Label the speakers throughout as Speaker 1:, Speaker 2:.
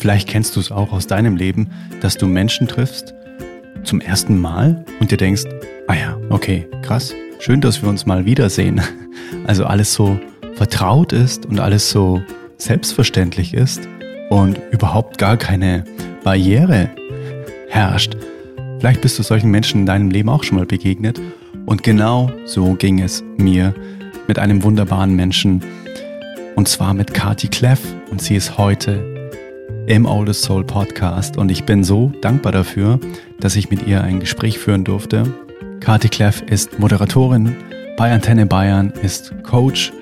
Speaker 1: Vielleicht kennst du es auch aus deinem Leben, dass du Menschen triffst zum ersten Mal und dir denkst, ah ja, okay, krass, schön, dass wir uns mal wiedersehen. Also alles so vertraut ist und alles so selbstverständlich ist und überhaupt gar keine Barriere herrscht. Vielleicht bist du solchen Menschen in deinem Leben auch schon mal begegnet und genau so ging es mir mit einem wunderbaren Menschen und zwar mit Kati Cleff und sie ist heute im Oldest Soul Podcast und ich bin so dankbar dafür, dass ich mit ihr ein Gespräch führen durfte. Kati Kleff ist Moderatorin bei Antenne Bayern, ist Coach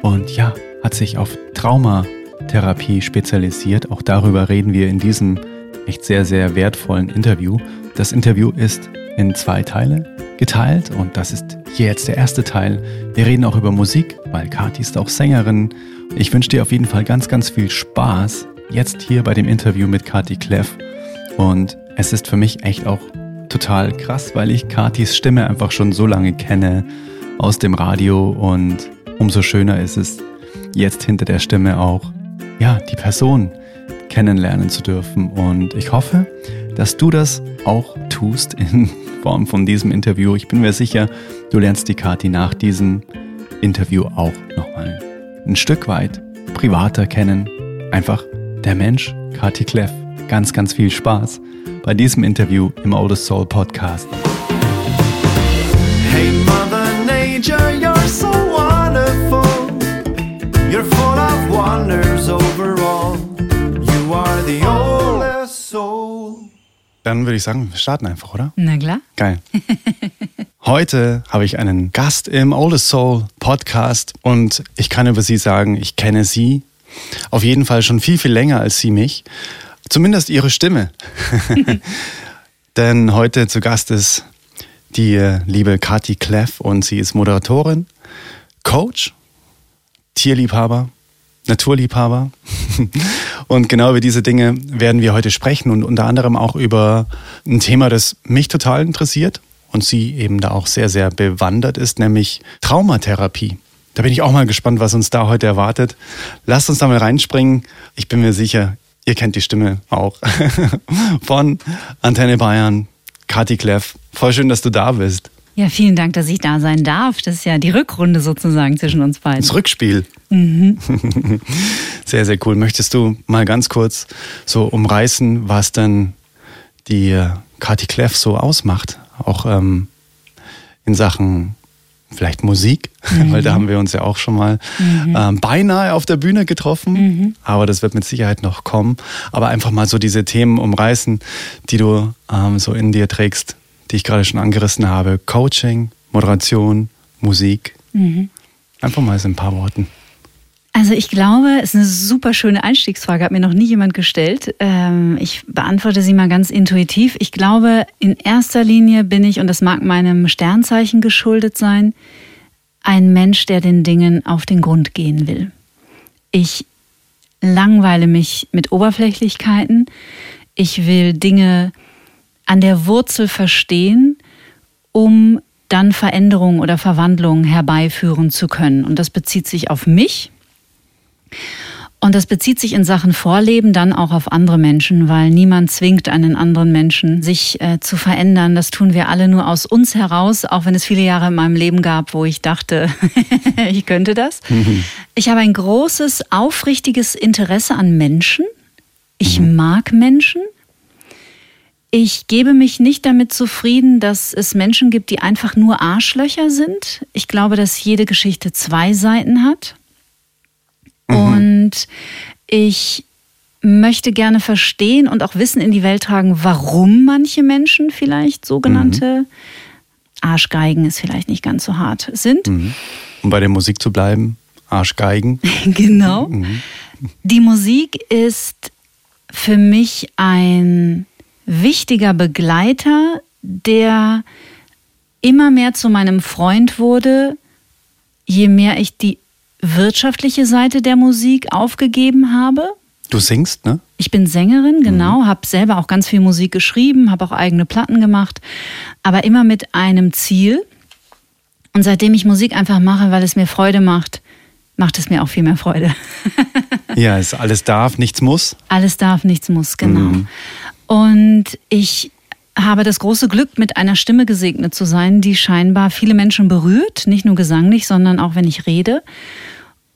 Speaker 1: und ja, hat sich auf Traumatherapie spezialisiert. Auch darüber reden wir in diesem echt sehr, sehr wertvollen Interview. Das Interview ist in zwei Teile geteilt und das ist hier jetzt der erste Teil. Wir reden auch über Musik, weil Kati ist auch Sängerin. Ich wünsche dir auf jeden Fall ganz, ganz viel Spaß jetzt hier bei dem Interview mit Kati Kleff. Und es ist für mich echt auch total krass, weil ich Katis Stimme einfach schon so lange kenne aus dem Radio und umso schöner ist es, jetzt hinter der Stimme auch, ja, die Person kennenlernen zu dürfen. Und ich hoffe, dass du das auch tust in Form von diesem Interview. Ich bin mir sicher, du lernst die Kati nach diesem Interview auch nochmal ein Stück weit privater kennen. Einfach der Mensch, Kati Kleff. Ganz, ganz viel Spaß bei diesem Interview im Oldest Soul Podcast. Hey Mother Nature, you're so wonderful. You're full of wonders overall. You are the oldest soul. Dann würde ich sagen, wir starten einfach, oder?
Speaker 2: Na klar.
Speaker 1: Geil. Heute habe ich einen Gast im Oldest Soul Podcast und ich kann über sie sagen, ich kenne sie auf jeden Fall schon viel, viel länger als sie mich. Zumindest ihre Stimme. Denn heute zu Gast ist die äh, liebe Kati Kleff und sie ist Moderatorin, Coach, Tierliebhaber, Naturliebhaber. und genau über diese Dinge werden wir heute sprechen und unter anderem auch über ein Thema, das mich total interessiert und sie eben da auch sehr, sehr bewandert ist, nämlich Traumatherapie. Da bin ich auch mal gespannt, was uns da heute erwartet. Lasst uns da mal reinspringen. Ich bin mir sicher, ihr kennt die Stimme auch von Antenne Bayern, Kati Kleff. Voll schön, dass du da bist.
Speaker 2: Ja, vielen Dank, dass ich da sein darf. Das ist ja die Rückrunde sozusagen zwischen uns beiden.
Speaker 1: Das Rückspiel. Mhm. sehr, sehr cool. Möchtest du mal ganz kurz so umreißen, was denn die äh, Kati Kleff so ausmacht? Auch ähm, in Sachen vielleicht Musik, mhm. weil da haben wir uns ja auch schon mal mhm. ähm, beinahe auf der Bühne getroffen, mhm. aber das wird mit Sicherheit noch kommen. Aber einfach mal so diese Themen umreißen, die du ähm, so in dir trägst, die ich gerade schon angerissen habe. Coaching, Moderation, Musik. Mhm. Einfach mal so ein paar Worten.
Speaker 2: Also ich glaube, es ist eine super schöne Einstiegsfrage, hat mir noch nie jemand gestellt. Ähm, ich beantworte sie mal ganz intuitiv. Ich glaube, in erster Linie bin ich, und das mag meinem Sternzeichen geschuldet sein, ein Mensch, der den Dingen auf den Grund gehen will. Ich langweile mich mit Oberflächlichkeiten. Ich will Dinge an der Wurzel verstehen, um dann Veränderungen oder Verwandlungen herbeiführen zu können. Und das bezieht sich auf mich, und das bezieht sich in Sachen Vorleben dann auch auf andere Menschen, weil niemand zwingt einen anderen Menschen, sich äh, zu verändern. Das tun wir alle nur aus uns heraus, auch wenn es viele Jahre in meinem Leben gab, wo ich dachte, ich könnte das. Mhm. Ich habe ein großes, aufrichtiges Interesse an Menschen. Ich mhm. mag Menschen. Ich gebe mich nicht damit zufrieden, dass es Menschen gibt, die einfach nur Arschlöcher sind. Ich glaube, dass jede Geschichte zwei Seiten hat. Mhm. Und ich möchte gerne verstehen und auch Wissen in die Welt tragen, warum manche Menschen vielleicht sogenannte mhm. Arschgeigen ist vielleicht nicht ganz so hart sind. Mhm.
Speaker 1: Um bei der Musik zu bleiben, Arschgeigen.
Speaker 2: genau. Mhm. Die Musik ist für mich ein wichtiger Begleiter, der immer mehr zu meinem Freund wurde, je mehr ich die wirtschaftliche Seite der Musik aufgegeben habe.
Speaker 1: Du singst, ne?
Speaker 2: Ich bin Sängerin, genau, mhm. habe selber auch ganz viel Musik geschrieben, habe auch eigene Platten gemacht, aber immer mit einem Ziel. Und seitdem ich Musik einfach mache, weil es mir Freude macht, macht es mir auch viel mehr Freude.
Speaker 1: ja, es alles darf, nichts muss.
Speaker 2: Alles darf, nichts muss, genau. Mhm. Und ich habe das große Glück, mit einer Stimme gesegnet zu sein, die scheinbar viele Menschen berührt, nicht nur gesanglich, sondern auch wenn ich rede.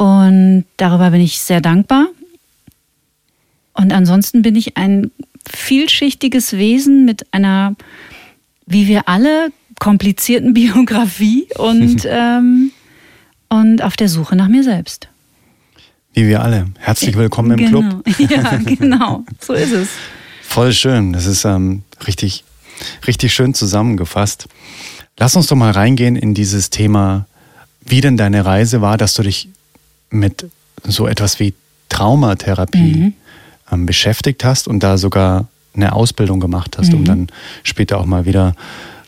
Speaker 2: Und darüber bin ich sehr dankbar. Und ansonsten bin ich ein vielschichtiges Wesen mit einer, wie wir alle, komplizierten Biografie und, ähm, und auf der Suche nach mir selbst.
Speaker 1: Wie wir alle. Herzlich willkommen im
Speaker 2: genau.
Speaker 1: Club.
Speaker 2: Ja, genau. So ist es.
Speaker 1: Voll schön. Das ist ähm, richtig, richtig schön zusammengefasst. Lass uns doch mal reingehen in dieses Thema, wie denn deine Reise war, dass du dich mit so etwas wie Traumatherapie mhm. ähm, beschäftigt hast und da sogar eine Ausbildung gemacht hast, mhm. um dann später auch mal wieder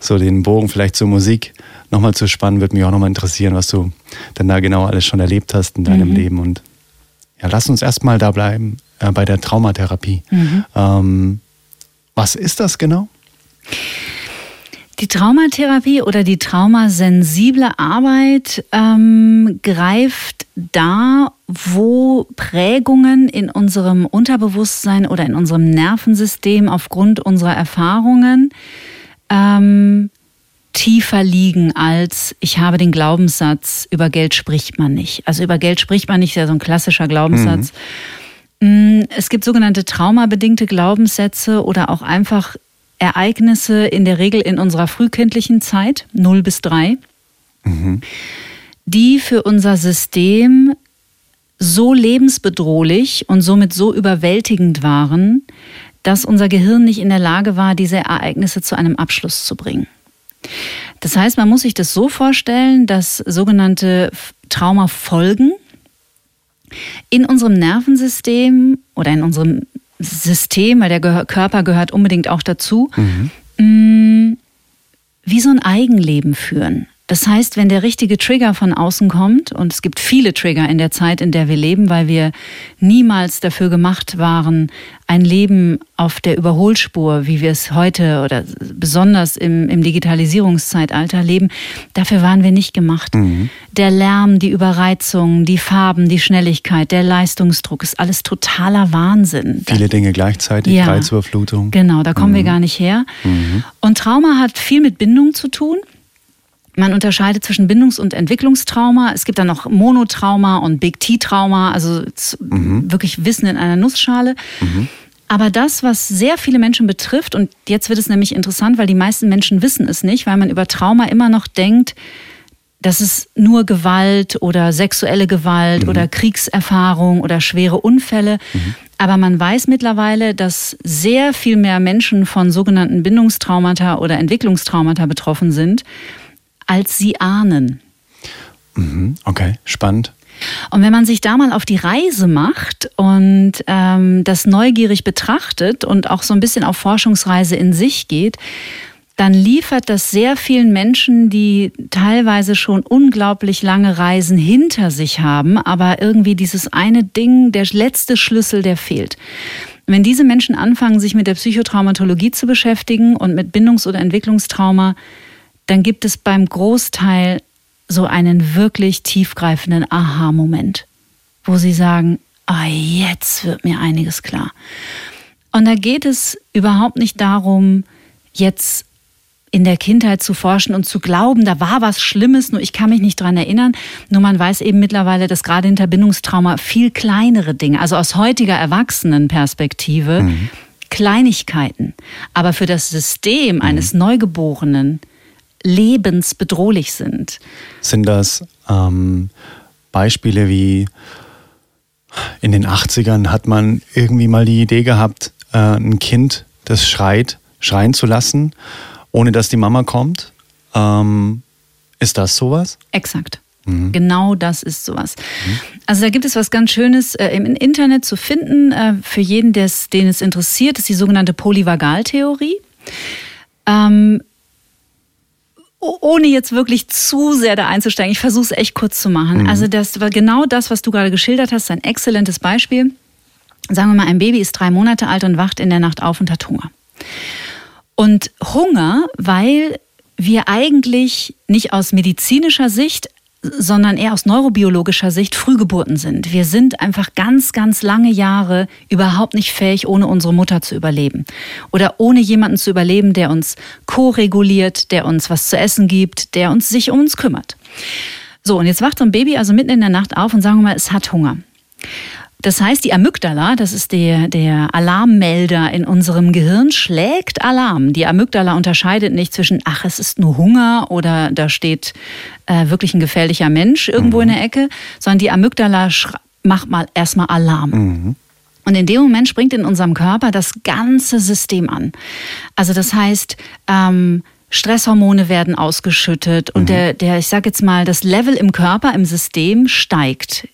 Speaker 1: so den Bogen vielleicht zur Musik nochmal zu spannen, würde mich auch nochmal interessieren, was du dann da genau alles schon erlebt hast in deinem mhm. Leben. Und ja, lass uns erstmal da bleiben äh, bei der Traumatherapie. Mhm. Ähm, was ist das genau?
Speaker 2: Die Traumatherapie oder die traumasensible Arbeit ähm, greift da, wo Prägungen in unserem Unterbewusstsein oder in unserem Nervensystem aufgrund unserer Erfahrungen ähm, tiefer liegen als ich habe den Glaubenssatz, über Geld spricht man nicht. Also über Geld spricht man nicht, ja so ein klassischer Glaubenssatz. Mhm. Mm, es gibt sogenannte traumabedingte Glaubenssätze oder auch einfach Ereignisse in der Regel in unserer frühkindlichen Zeit, 0 bis 3, mhm. die für unser System so lebensbedrohlich und somit so überwältigend waren, dass unser Gehirn nicht in der Lage war, diese Ereignisse zu einem Abschluss zu bringen. Das heißt, man muss sich das so vorstellen, dass sogenannte Traumafolgen in unserem Nervensystem oder in unserem System, weil der Körper gehört unbedingt auch dazu, mhm. Mm, wie so ein Eigenleben führen. Das heißt, wenn der richtige Trigger von außen kommt, und es gibt viele Trigger in der Zeit, in der wir leben, weil wir niemals dafür gemacht waren, ein Leben auf der Überholspur, wie wir es heute oder besonders im, im Digitalisierungszeitalter leben, dafür waren wir nicht gemacht. Mhm. Der Lärm, die Überreizung, die Farben, die Schnelligkeit, der Leistungsdruck ist alles totaler Wahnsinn.
Speaker 1: Viele Dinge gleichzeitig, ja, Reizüberflutung.
Speaker 2: Genau, da kommen mhm. wir gar nicht her. Mhm. Und Trauma hat viel mit Bindung zu tun. Man unterscheidet zwischen Bindungs- und Entwicklungstrauma. Es gibt dann noch Monotrauma und Big T-Trauma, also mhm. wirklich Wissen in einer Nussschale. Mhm. Aber das, was sehr viele Menschen betrifft, und jetzt wird es nämlich interessant, weil die meisten Menschen wissen es nicht, weil man über Trauma immer noch denkt, dass es nur Gewalt oder sexuelle Gewalt mhm. oder Kriegserfahrung oder schwere Unfälle. Mhm. Aber man weiß mittlerweile, dass sehr viel mehr Menschen von sogenannten Bindungstraumata oder Entwicklungstraumata betroffen sind als sie ahnen.
Speaker 1: Mhm, okay, spannend.
Speaker 2: Und wenn man sich da mal auf die Reise macht und ähm, das neugierig betrachtet und auch so ein bisschen auf Forschungsreise in sich geht, dann liefert das sehr vielen Menschen, die teilweise schon unglaublich lange Reisen hinter sich haben, aber irgendwie dieses eine Ding, der letzte Schlüssel, der fehlt. Wenn diese Menschen anfangen, sich mit der Psychotraumatologie zu beschäftigen und mit Bindungs- oder Entwicklungstrauma, dann gibt es beim Großteil so einen wirklich tiefgreifenden Aha-Moment, wo sie sagen, ah, jetzt wird mir einiges klar. Und da geht es überhaupt nicht darum, jetzt in der Kindheit zu forschen und zu glauben, da war was Schlimmes, nur ich kann mich nicht dran erinnern. Nur man weiß eben mittlerweile, dass gerade hinter Bindungstrauma viel kleinere Dinge, also aus heutiger Erwachsenenperspektive, mhm. Kleinigkeiten, aber für das System eines mhm. Neugeborenen lebensbedrohlich sind.
Speaker 1: Sind das ähm, Beispiele wie in den 80ern hat man irgendwie mal die Idee gehabt, äh, ein Kind, das schreit, schreien zu lassen, ohne dass die Mama kommt? Ähm, ist das sowas?
Speaker 2: Exakt. Mhm. Genau das ist sowas. Mhm. Also da gibt es was ganz Schönes äh, im Internet zu finden. Äh, für jeden, den es interessiert, das ist die sogenannte Polyvagaltheorie. Ähm, ohne jetzt wirklich zu sehr da einzusteigen, ich versuche es echt kurz zu machen. Mhm. Also das war genau das, was du gerade geschildert hast, ein exzellentes Beispiel. Sagen wir mal, ein Baby ist drei Monate alt und wacht in der Nacht auf und hat Hunger. Und Hunger, weil wir eigentlich nicht aus medizinischer Sicht sondern eher aus neurobiologischer Sicht Frühgeburten sind. Wir sind einfach ganz, ganz lange Jahre überhaupt nicht fähig, ohne unsere Mutter zu überleben. Oder ohne jemanden zu überleben, der uns ko-reguliert, der uns was zu essen gibt, der uns sich um uns kümmert. So, und jetzt wacht so ein Baby also mitten in der Nacht auf und sagen wir mal, es hat Hunger. Das heißt, die Amygdala, das ist der, der Alarmmelder in unserem Gehirn, schlägt Alarm. Die Amygdala unterscheidet nicht zwischen, ach, es ist nur Hunger oder da steht äh, wirklich ein gefährlicher Mensch irgendwo mhm. in der Ecke, sondern die Amygdala macht mal erstmal Alarm. Mhm. Und in dem Moment springt in unserem Körper das ganze System an. Also das heißt, ähm, Stresshormone werden ausgeschüttet und mhm. der, der, ich sage jetzt mal, das Level im Körper, im System steigt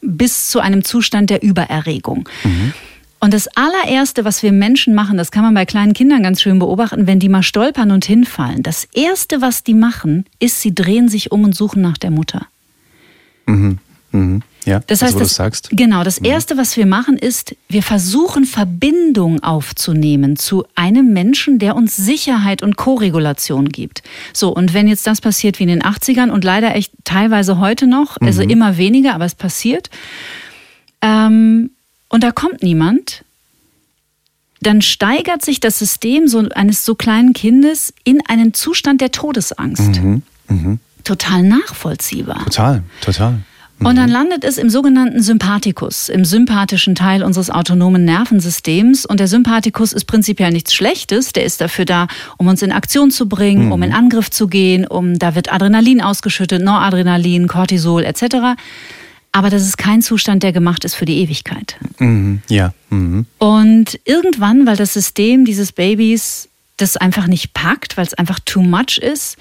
Speaker 2: bis zu einem Zustand der Übererregung. Mhm. Und das allererste, was wir Menschen machen, das kann man bei kleinen Kindern ganz schön beobachten, wenn die mal stolpern und hinfallen. Das erste, was die machen, ist, sie drehen sich um und suchen nach der Mutter.
Speaker 1: Mhm. Mhm. Ja,
Speaker 2: das heißt, das, sagst. Genau, das mhm. Erste, was wir machen, ist, wir versuchen Verbindung aufzunehmen zu einem Menschen, der uns Sicherheit und Koregulation gibt. So, und wenn jetzt das passiert wie in den 80ern und leider echt teilweise heute noch, also mhm. immer weniger, aber es passiert, ähm, und da kommt niemand, dann steigert sich das System so eines so kleinen Kindes in einen Zustand der Todesangst. Mhm. Mhm. Total nachvollziehbar.
Speaker 1: Total, total.
Speaker 2: Und dann mhm. landet es im sogenannten Sympathikus, im sympathischen Teil unseres autonomen Nervensystems. Und der Sympathikus ist prinzipiell nichts Schlechtes. Der ist dafür da, um uns in Aktion zu bringen, mhm. um in Angriff zu gehen, um da wird Adrenalin ausgeschüttet, Noradrenalin, Cortisol etc. Aber das ist kein Zustand, der gemacht ist für die Ewigkeit.
Speaker 1: Mhm. Ja. Mhm.
Speaker 2: Und irgendwann, weil das System dieses Babys das einfach nicht packt, weil es einfach too much ist,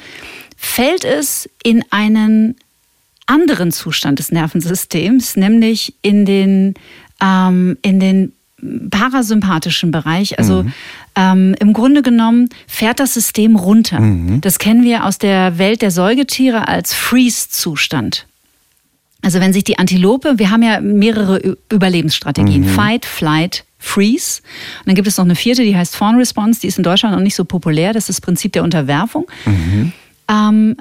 Speaker 2: fällt es in einen anderen Zustand des Nervensystems, nämlich in den, ähm, in den parasympathischen Bereich. Also mhm. ähm, im Grunde genommen fährt das System runter. Mhm. Das kennen wir aus der Welt der Säugetiere als Freeze-Zustand. Also wenn sich die Antilope, wir haben ja mehrere Überlebensstrategien, mhm. Fight, Flight, Freeze. Und dann gibt es noch eine vierte, die heißt Fawn Response, die ist in Deutschland noch nicht so populär, das ist das Prinzip der Unterwerfung. Mhm. Ähm,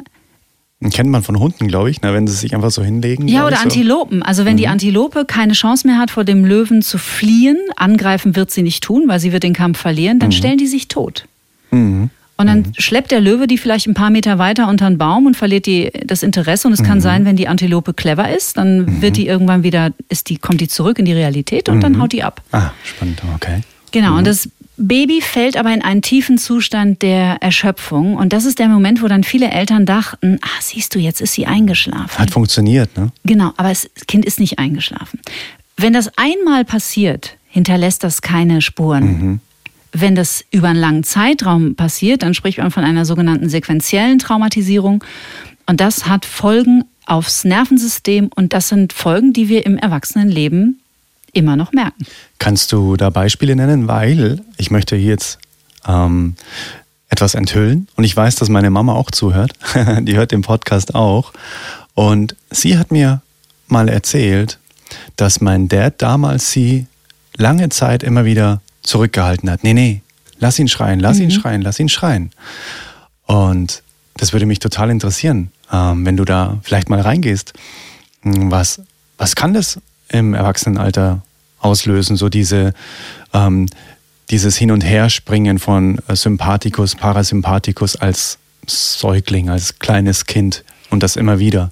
Speaker 1: Kennt man von Hunden, glaube ich, ne, wenn sie sich einfach so hinlegen.
Speaker 2: Ja, oder so. Antilopen. Also wenn mhm. die Antilope keine Chance mehr hat, vor dem Löwen zu fliehen, angreifen wird sie nicht tun, weil sie wird den Kampf verlieren, dann mhm. stellen die sich tot. Mhm. Und dann mhm. schleppt der Löwe die vielleicht ein paar Meter weiter unter einen Baum und verliert die, das Interesse. Und es kann mhm. sein, wenn die Antilope clever ist, dann mhm. wird die irgendwann wieder, ist die, kommt die zurück in die Realität und dann haut die ab.
Speaker 1: Ah, spannend, okay.
Speaker 2: Genau, und das Baby fällt aber in einen tiefen Zustand der Erschöpfung. Und das ist der Moment, wo dann viele Eltern dachten, ah, siehst du, jetzt ist sie eingeschlafen.
Speaker 1: Hat funktioniert, ne?
Speaker 2: Genau, aber das Kind ist nicht eingeschlafen. Wenn das einmal passiert, hinterlässt das keine Spuren. Mhm. Wenn das über einen langen Zeitraum passiert, dann spricht man von einer sogenannten sequentiellen Traumatisierung. Und das hat Folgen aufs Nervensystem und das sind Folgen, die wir im Erwachsenenleben immer noch merken.
Speaker 1: Kannst du da Beispiele nennen? Weil ich möchte hier jetzt ähm, etwas enthüllen und ich weiß, dass meine Mama auch zuhört. Die hört den Podcast auch. Und sie hat mir mal erzählt, dass mein Dad damals sie lange Zeit immer wieder zurückgehalten hat. Nee, nee, lass ihn schreien, lass mhm. ihn schreien, lass ihn schreien. Und das würde mich total interessieren, ähm, wenn du da vielleicht mal reingehst. Was, was kann das im Erwachsenenalter auslösen, so diese, ähm, dieses Hin- und Herspringen von Sympathikus, Parasympathikus als Säugling, als kleines Kind und das immer wieder.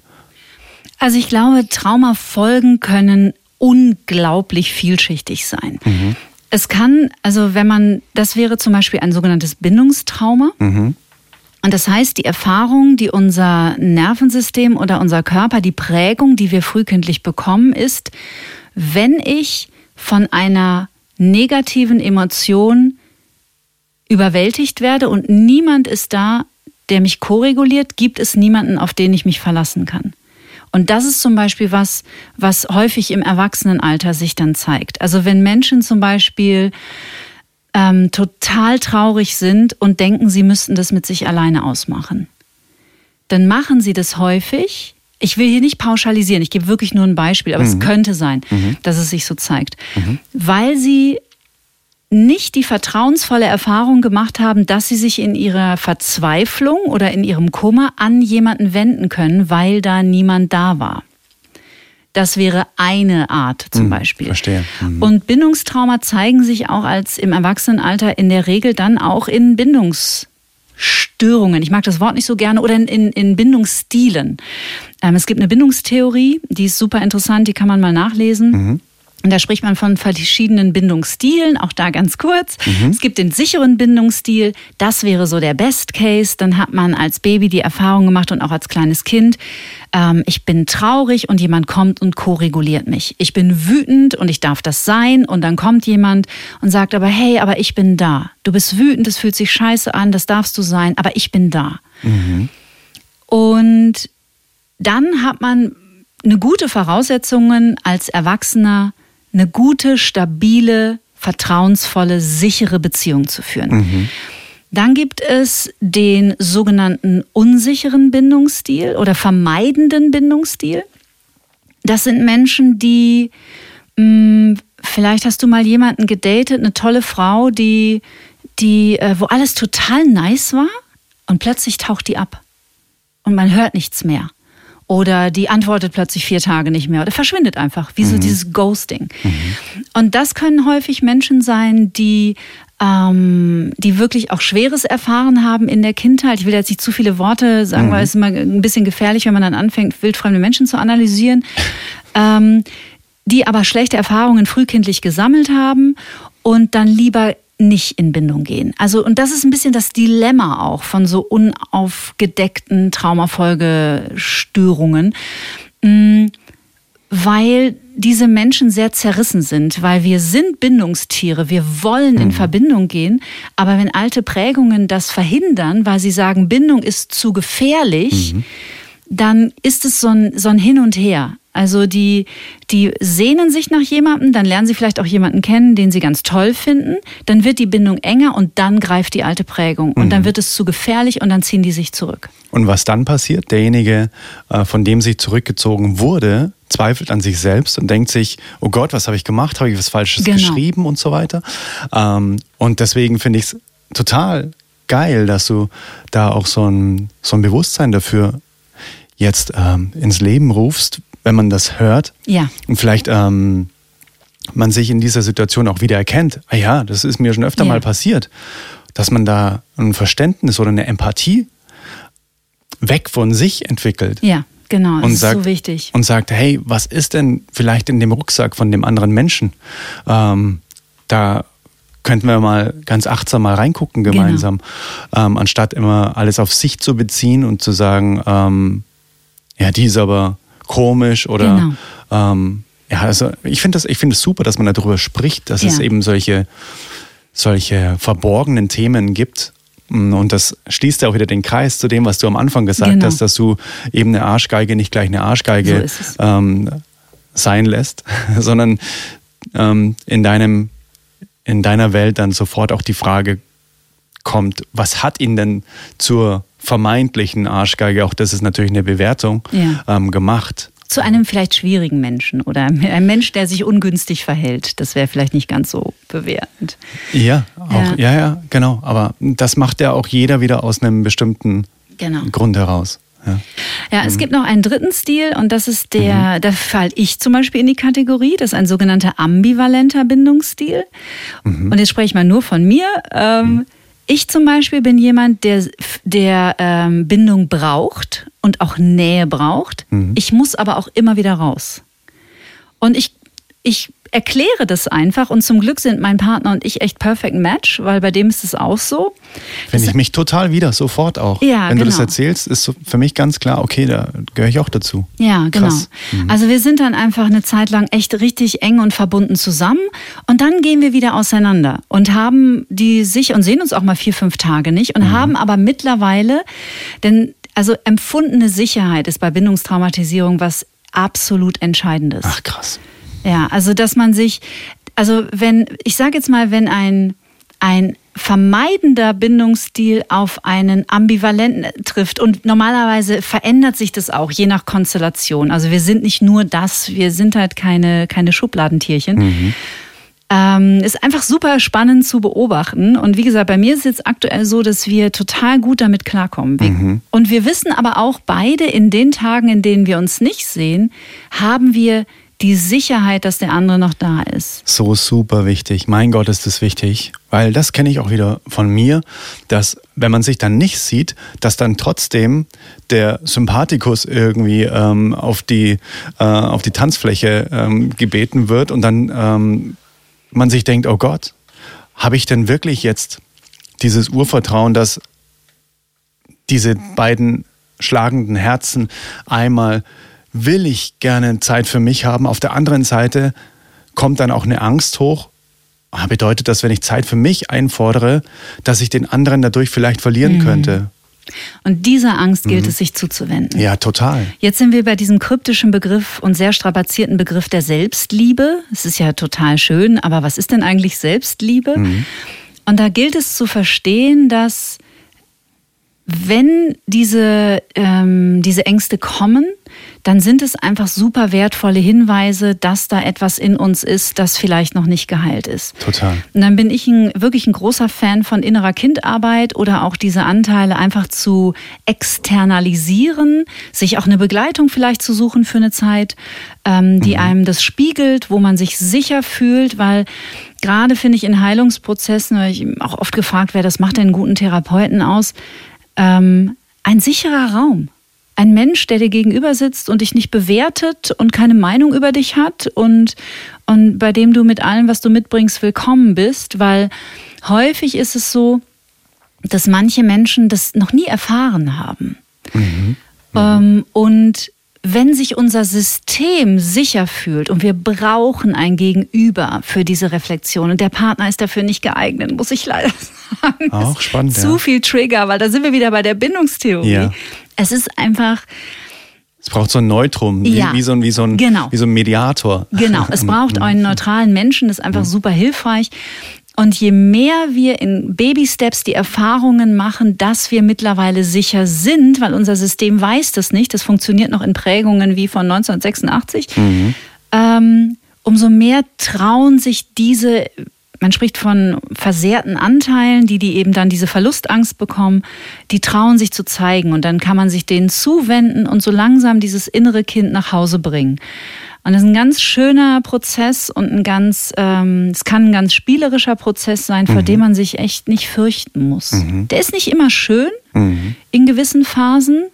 Speaker 2: Also ich glaube, Traumafolgen können unglaublich vielschichtig sein. Mhm. Es kann, also wenn man, das wäre zum Beispiel ein sogenanntes Bindungstrauma. Mhm. Und das heißt, die Erfahrung, die unser Nervensystem oder unser Körper, die Prägung, die wir frühkindlich bekommen, ist, wenn ich von einer negativen Emotion überwältigt werde und niemand ist da, der mich koreguliert, gibt es niemanden, auf den ich mich verlassen kann. Und das ist zum Beispiel was, was häufig im Erwachsenenalter sich dann zeigt. Also wenn Menschen zum Beispiel ähm, total traurig sind und denken, sie müssten das mit sich alleine ausmachen. Dann machen sie das häufig. Ich will hier nicht pauschalisieren, ich gebe wirklich nur ein Beispiel, aber mhm. es könnte sein, mhm. dass es sich so zeigt. Mhm. Weil sie nicht die vertrauensvolle Erfahrung gemacht haben, dass sie sich in ihrer Verzweiflung oder in ihrem Kummer an jemanden wenden können, weil da niemand da war. Das wäre eine Art zum hm, Beispiel.
Speaker 1: Verstehe.
Speaker 2: Mhm. Und Bindungstrauma zeigen sich auch als im Erwachsenenalter in der Regel dann auch in Bindungsstörungen. Ich mag das Wort nicht so gerne oder in, in, in Bindungsstilen. Ähm, es gibt eine Bindungstheorie, die ist super interessant, die kann man mal nachlesen. Mhm. Und da spricht man von verschiedenen Bindungsstilen, auch da ganz kurz. Mhm. Es gibt den sicheren Bindungsstil, das wäre so der Best Case. Dann hat man als Baby die Erfahrung gemacht und auch als kleines Kind, ähm, ich bin traurig und jemand kommt und ko-reguliert mich. Ich bin wütend und ich darf das sein und dann kommt jemand und sagt aber, hey, aber ich bin da. Du bist wütend, es fühlt sich scheiße an, das darfst du sein, aber ich bin da. Mhm. Und dann hat man eine gute Voraussetzungen als Erwachsener eine gute, stabile, vertrauensvolle, sichere Beziehung zu führen. Mhm. Dann gibt es den sogenannten unsicheren Bindungsstil oder vermeidenden Bindungsstil. Das sind Menschen, die, mh, hm, vielleicht hast du mal jemanden gedatet, eine tolle Frau, die, die, äh, wo alles total nice war und plötzlich taucht die ab und man hört nichts mehr. Oder die antwortet plötzlich vier Tage nicht mehr oder verschwindet einfach, wie so mhm. dieses Ghosting. Mhm. Und das können häufig Menschen sein, die ähm, die wirklich auch Schweres erfahren haben in der Kindheit. Ich will jetzt nicht zu viele Worte sagen, mhm. weil es ist immer ein bisschen gefährlich, wenn man dann anfängt, wildfremde Menschen zu analysieren. Ähm, die aber schlechte Erfahrungen frühkindlich gesammelt haben und dann lieber nicht in Bindung gehen. Also, und das ist ein bisschen das Dilemma auch von so unaufgedeckten Traumafolgestörungen, mm, weil diese Menschen sehr zerrissen sind, weil wir sind Bindungstiere, wir wollen in mhm. Verbindung gehen, aber wenn alte Prägungen das verhindern, weil sie sagen, Bindung ist zu gefährlich, mhm. dann ist es so ein, so ein Hin und Her. Also die, die sehnen sich nach jemandem, dann lernen sie vielleicht auch jemanden kennen, den sie ganz toll finden, dann wird die Bindung enger und dann greift die alte Prägung und mhm. dann wird es zu gefährlich und dann ziehen die sich zurück.
Speaker 1: Und was dann passiert? Derjenige, äh, von dem sich zurückgezogen wurde, zweifelt an sich selbst und denkt sich, oh Gott, was habe ich gemacht? Habe ich was Falsches genau. geschrieben und so weiter? Ähm, und deswegen finde ich es total geil, dass du da auch so ein, so ein Bewusstsein dafür jetzt ähm, ins Leben rufst, wenn man das hört.
Speaker 2: Ja.
Speaker 1: Und vielleicht ähm, man sich in dieser Situation auch wieder erkennt, ah ja, das ist mir schon öfter ja. mal passiert, dass man da ein Verständnis oder eine Empathie weg von sich entwickelt.
Speaker 2: Ja, genau,
Speaker 1: das und
Speaker 2: ist
Speaker 1: sagt,
Speaker 2: so wichtig.
Speaker 1: Und sagt, hey, was ist denn vielleicht in dem Rucksack von dem anderen Menschen? Ähm, da könnten wir mal ganz achtsam mal reingucken genau. gemeinsam, genau. ähm, anstatt immer alles auf sich zu beziehen und zu sagen, ähm, ja, die ist aber komisch oder genau. ähm, ja, also ich finde das, ich finde es super, dass man darüber spricht, dass ja. es eben solche, solche verborgenen Themen gibt. Und das schließt ja auch wieder den Kreis zu dem, was du am Anfang gesagt genau. hast, dass du eben eine Arschgeige nicht gleich eine Arschgeige so ähm, sein lässt, sondern ähm, in deinem in deiner Welt dann sofort auch die Frage kommt, was hat ihn denn zur vermeintlichen Arschgeige, auch das ist natürlich eine Bewertung, ja. ähm, gemacht.
Speaker 2: Zu einem vielleicht schwierigen Menschen oder ein Mensch, der sich ungünstig verhält. Das wäre vielleicht nicht ganz so bewertend.
Speaker 1: Ja, auch, ja. ja, ja, genau. Aber das macht ja auch jeder wieder aus einem bestimmten genau. Grund heraus. Ja.
Speaker 2: ja, es mhm. gibt noch einen dritten Stil und das ist der, mhm. da falle ich zum Beispiel in die Kategorie, das ist ein sogenannter ambivalenter Bindungsstil. Mhm. Und jetzt spreche ich mal nur von mir. Ähm, mhm. Ich zum Beispiel bin jemand, der, der ähm, Bindung braucht und auch Nähe braucht. Mhm. Ich muss aber auch immer wieder raus. Und ich, ich erkläre das einfach und zum Glück sind mein Partner und ich echt perfect match, weil bei dem ist es auch so.
Speaker 1: Finde ich mich total wieder, sofort auch. Ja, Wenn genau. du das genau. erzählst, ist für mich ganz klar, okay, da gehöre ich auch dazu.
Speaker 2: Ja, genau. Mhm. Also wir sind dann einfach eine Zeit lang echt richtig eng und verbunden zusammen und dann gehen wir wieder auseinander und haben die sich und sehen uns auch mal vier, fünf Tage nicht und mhm. haben aber mittlerweile, denn also empfundene Sicherheit ist bei Bindungstraumatisierung was absolut Entscheidendes.
Speaker 1: Ach krass.
Speaker 2: Ja, also dass man sich, also wenn, ich sage jetzt mal, wenn ein, ein vermeidender Bindungsstil auf einen ambivalenten trifft. Und normalerweise verändert sich das auch, je nach Konstellation. Also wir sind nicht nur das, wir sind halt keine, keine Schubladentierchen. Mhm. Ähm, ist einfach super spannend zu beobachten. Und wie gesagt, bei mir ist es jetzt aktuell so, dass wir total gut damit klarkommen. Mhm. Und wir wissen aber auch beide, in den Tagen, in denen wir uns nicht sehen, haben wir die Sicherheit, dass der andere noch da ist.
Speaker 1: So super wichtig. Mein Gott, ist das wichtig. Weil das kenne ich auch wieder von mir, dass wenn man sich dann nicht sieht, dass dann trotzdem der Sympathikus irgendwie ähm, auf, die, äh, auf die Tanzfläche ähm, gebeten wird und dann ähm, man sich denkt, oh Gott, habe ich denn wirklich jetzt dieses Urvertrauen, dass diese beiden schlagenden Herzen einmal will ich gerne Zeit für mich haben. Auf der anderen Seite kommt dann auch eine Angst hoch. Ah, bedeutet das, wenn ich Zeit für mich einfordere, dass ich den anderen dadurch vielleicht verlieren mhm. könnte?
Speaker 2: Und dieser Angst gilt mhm. es sich zuzuwenden.
Speaker 1: Ja, total.
Speaker 2: Jetzt sind wir bei diesem kryptischen Begriff und sehr strapazierten Begriff der Selbstliebe. Es ist ja total schön, aber was ist denn eigentlich Selbstliebe? Mhm. Und da gilt es zu verstehen, dass wenn diese, ähm, diese Ängste kommen, dann sind es einfach super wertvolle Hinweise, dass da etwas in uns ist, das vielleicht noch nicht geheilt ist.
Speaker 1: Total.
Speaker 2: Und dann bin ich ein, wirklich ein großer Fan von innerer Kindarbeit oder auch diese Anteile einfach zu externalisieren, sich auch eine Begleitung vielleicht zu suchen für eine Zeit, ähm, die mhm. einem das spiegelt, wo man sich sicher fühlt, weil gerade finde ich in Heilungsprozessen, weil ich auch oft gefragt werde, das macht einen guten Therapeuten aus, ähm, ein sicherer Raum ein Mensch, der dir gegenüber sitzt und dich nicht bewertet und keine Meinung über dich hat und, und bei dem du mit allem, was du mitbringst, willkommen bist, weil häufig ist es so, dass manche Menschen das noch nie erfahren haben. Mhm. Mhm. Ähm, und wenn sich unser System sicher fühlt und wir brauchen ein Gegenüber für diese Reflexion und der Partner ist dafür nicht geeignet, muss ich leider sagen.
Speaker 1: Auch spannend.
Speaker 2: Zu ja. viel Trigger, weil da sind wir wieder bei der Bindungstheorie. Ja. Es ist einfach.
Speaker 1: Es braucht so ein Neutrum, wie, ja, wie, so, ein, wie, so ein,
Speaker 2: genau.
Speaker 1: wie so ein Mediator.
Speaker 2: Genau, es braucht einen neutralen Menschen, das ist einfach mhm. super hilfreich. Und je mehr wir in Baby-Steps die Erfahrungen machen, dass wir mittlerweile sicher sind, weil unser System weiß das nicht, das funktioniert noch in Prägungen wie von 1986, mhm. ähm, umso mehr trauen sich diese, man spricht von versehrten Anteilen, die, die eben dann diese Verlustangst bekommen, die trauen sich zu zeigen und dann kann man sich denen zuwenden und so langsam dieses innere Kind nach Hause bringen. Und das ist ein ganz schöner Prozess und ein ganz, ähm, es kann ein ganz spielerischer Prozess sein, vor mhm. dem man sich echt nicht fürchten muss. Mhm. Der ist nicht immer schön mhm. in gewissen Phasen,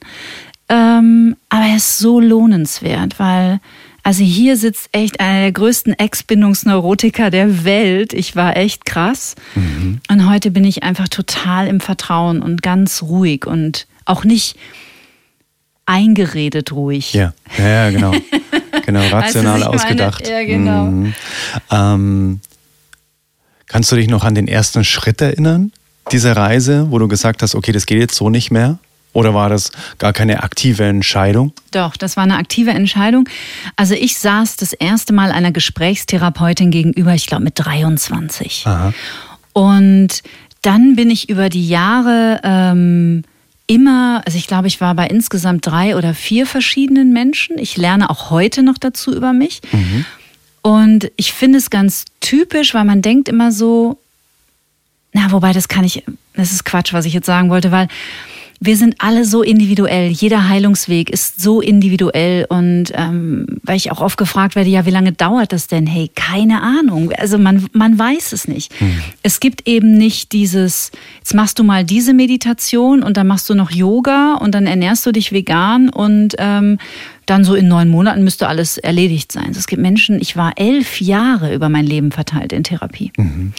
Speaker 2: ähm, aber er ist so lohnenswert, weil also hier sitzt echt einer der größten Ex-Bindungsneurotiker der Welt. Ich war echt krass. Mhm. Und heute bin ich einfach total im Vertrauen und ganz ruhig und auch nicht eingeredet ruhig.
Speaker 1: Ja, ja, ja genau. Genau, rational weißt ausgedacht.
Speaker 2: Meine? Ja, genau. Mhm.
Speaker 1: Ähm, kannst du dich noch an den ersten Schritt erinnern, dieser Reise, wo du gesagt hast, okay, das geht jetzt so nicht mehr? Oder war das gar keine aktive Entscheidung?
Speaker 2: Doch, das war eine aktive Entscheidung. Also ich saß das erste Mal einer Gesprächstherapeutin gegenüber, ich glaube mit 23. Aha. Und dann bin ich über die Jahre ähm, immer, also ich glaube, ich war bei insgesamt drei oder vier verschiedenen Menschen. Ich lerne auch heute noch dazu über mich. Mhm. Und ich finde es ganz typisch, weil man denkt immer so, na, wobei das kann ich, das ist Quatsch, was ich jetzt sagen wollte, weil wir sind alle so individuell. Jeder Heilungsweg ist so individuell. Und ähm, weil ich auch oft gefragt werde, ja, wie lange dauert das denn? Hey, keine Ahnung. Also man, man weiß es nicht. Hm. Es gibt eben nicht dieses, jetzt machst du mal diese Meditation und dann machst du noch Yoga und dann ernährst du dich vegan und ähm, dann so in neun Monaten müsste alles erledigt sein. Es gibt Menschen, ich war elf Jahre über mein Leben verteilt in Therapie. Mhm.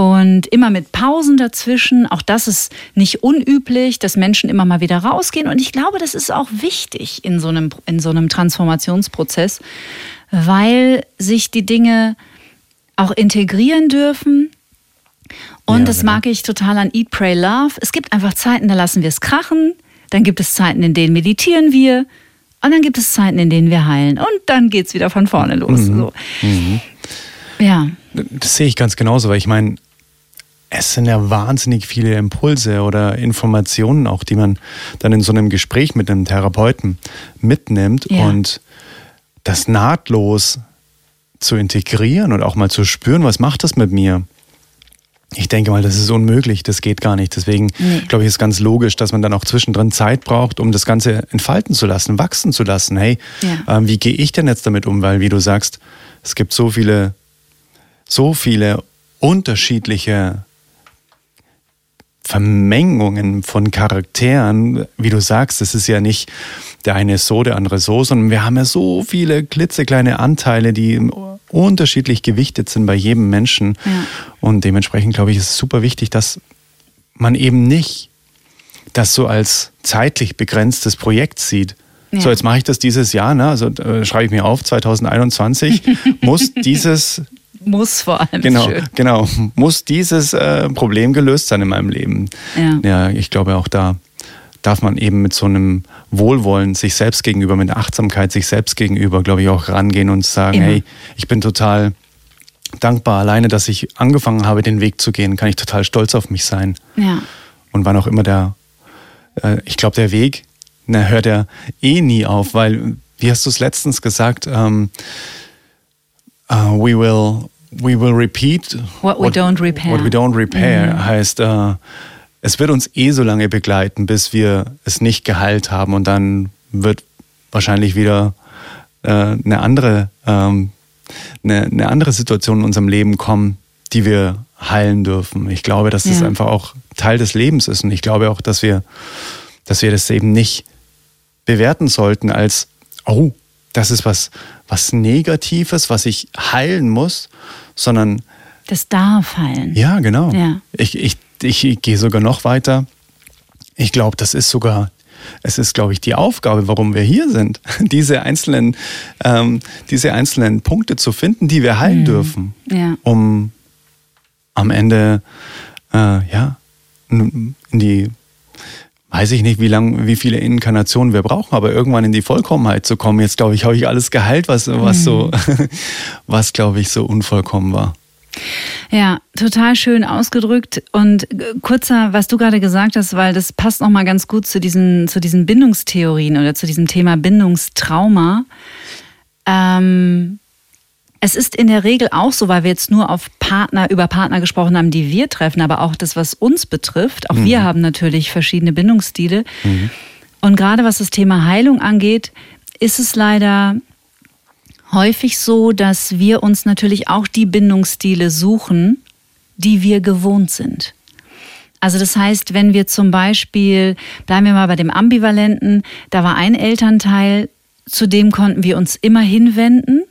Speaker 2: Und immer mit Pausen dazwischen. Auch das ist nicht unüblich, dass Menschen immer mal wieder rausgehen. Und ich glaube, das ist auch wichtig in so einem, in so einem Transformationsprozess, weil sich die Dinge auch integrieren dürfen. Und ja, das genau. mag ich total an Eat, Pray, Love. Es gibt einfach Zeiten, da lassen wir es krachen. Dann gibt es Zeiten, in denen meditieren wir. Und dann gibt es Zeiten, in denen wir heilen. Und dann geht es wieder von vorne los. Mhm. So. Mhm.
Speaker 1: Ja. Das sehe ich ganz genauso, weil ich meine, es sind ja wahnsinnig viele Impulse oder Informationen auch, die man dann in so einem Gespräch mit einem Therapeuten mitnimmt ja. und das nahtlos zu integrieren und auch mal zu spüren, was macht das mit mir? Ich denke mal, das ist unmöglich, das geht gar nicht. Deswegen nee. glaube ich, ist ganz logisch, dass man dann auch zwischendrin Zeit braucht, um das Ganze entfalten zu lassen, wachsen zu lassen. Hey, ja. ähm, wie gehe ich denn jetzt damit um? Weil, wie du sagst, es gibt so viele, so viele unterschiedliche Vermengungen von Charakteren, wie du sagst, es ist ja nicht der eine so, der andere so, sondern wir haben ja so viele klitzekleine Anteile, die unterschiedlich gewichtet sind bei jedem Menschen. Ja. Und dementsprechend glaube ich, ist es super wichtig, dass man eben nicht das so als zeitlich begrenztes Projekt sieht. Ja. So, jetzt mache ich das dieses Jahr, ne? also äh, schreibe ich mir auf, 2021 muss dieses
Speaker 2: muss vor allem.
Speaker 1: Genau, schön. genau. Muss dieses äh, Problem gelöst sein in meinem Leben. Ja. ja, ich glaube auch da darf man eben mit so einem Wohlwollen sich selbst gegenüber, mit Achtsamkeit sich selbst gegenüber, glaube ich, auch rangehen und sagen, Immer. hey, ich bin total dankbar, alleine, dass ich angefangen habe, den Weg zu gehen, kann ich total stolz auf mich sein. Ja. Und wann auch immer der, äh, ich glaube, der Weg, na, hört er eh nie auf, weil, wie hast du es letztens gesagt, ähm, uh, we will we will repeat
Speaker 2: what we what, don't repair.
Speaker 1: What we don't repair mhm. heißt, uh, es wird uns eh so lange begleiten, bis wir es nicht geheilt haben und dann wird wahrscheinlich wieder äh, eine andere ähm, eine, eine, andere Situation in unserem Leben kommen, die wir heilen dürfen. Ich glaube, dass das ja. einfach auch Teil des Lebens ist und ich glaube auch, dass wir dass wir das eben nicht bewerten sollten als oh, das ist was was Negatives, was ich heilen muss, sondern
Speaker 2: das darf heilen.
Speaker 1: Ja, genau. Ja. Ich, ich ich gehe sogar noch weiter. Ich glaube, das ist sogar, es ist, glaube ich, die Aufgabe, warum wir hier sind, diese einzelnen, ähm, diese einzelnen Punkte zu finden, die wir heilen mhm. dürfen, ja. um am Ende, äh, ja, in die, weiß ich nicht, wie lang, wie viele Inkarnationen wir brauchen, aber irgendwann in die Vollkommenheit zu kommen. Jetzt glaube ich, habe ich alles geheilt, was, was mhm. so, was glaube ich so unvollkommen war.
Speaker 2: Ja, total schön ausgedrückt und kurzer, was du gerade gesagt hast, weil das passt noch mal ganz gut zu diesen zu diesen Bindungstheorien oder zu diesem Thema Bindungstrauma. Ähm, es ist in der Regel auch so, weil wir jetzt nur auf Partner über Partner gesprochen haben, die wir treffen, aber auch das, was uns betrifft. Auch mhm. wir haben natürlich verschiedene Bindungsstile. Mhm. Und gerade was das Thema Heilung angeht, ist es leider häufig so, dass wir uns natürlich auch die Bindungsstile suchen, die wir gewohnt sind. Also das heißt, wenn wir zum Beispiel, bleiben wir mal bei dem Ambivalenten, da war ein Elternteil, zu dem konnten wir uns immer hinwenden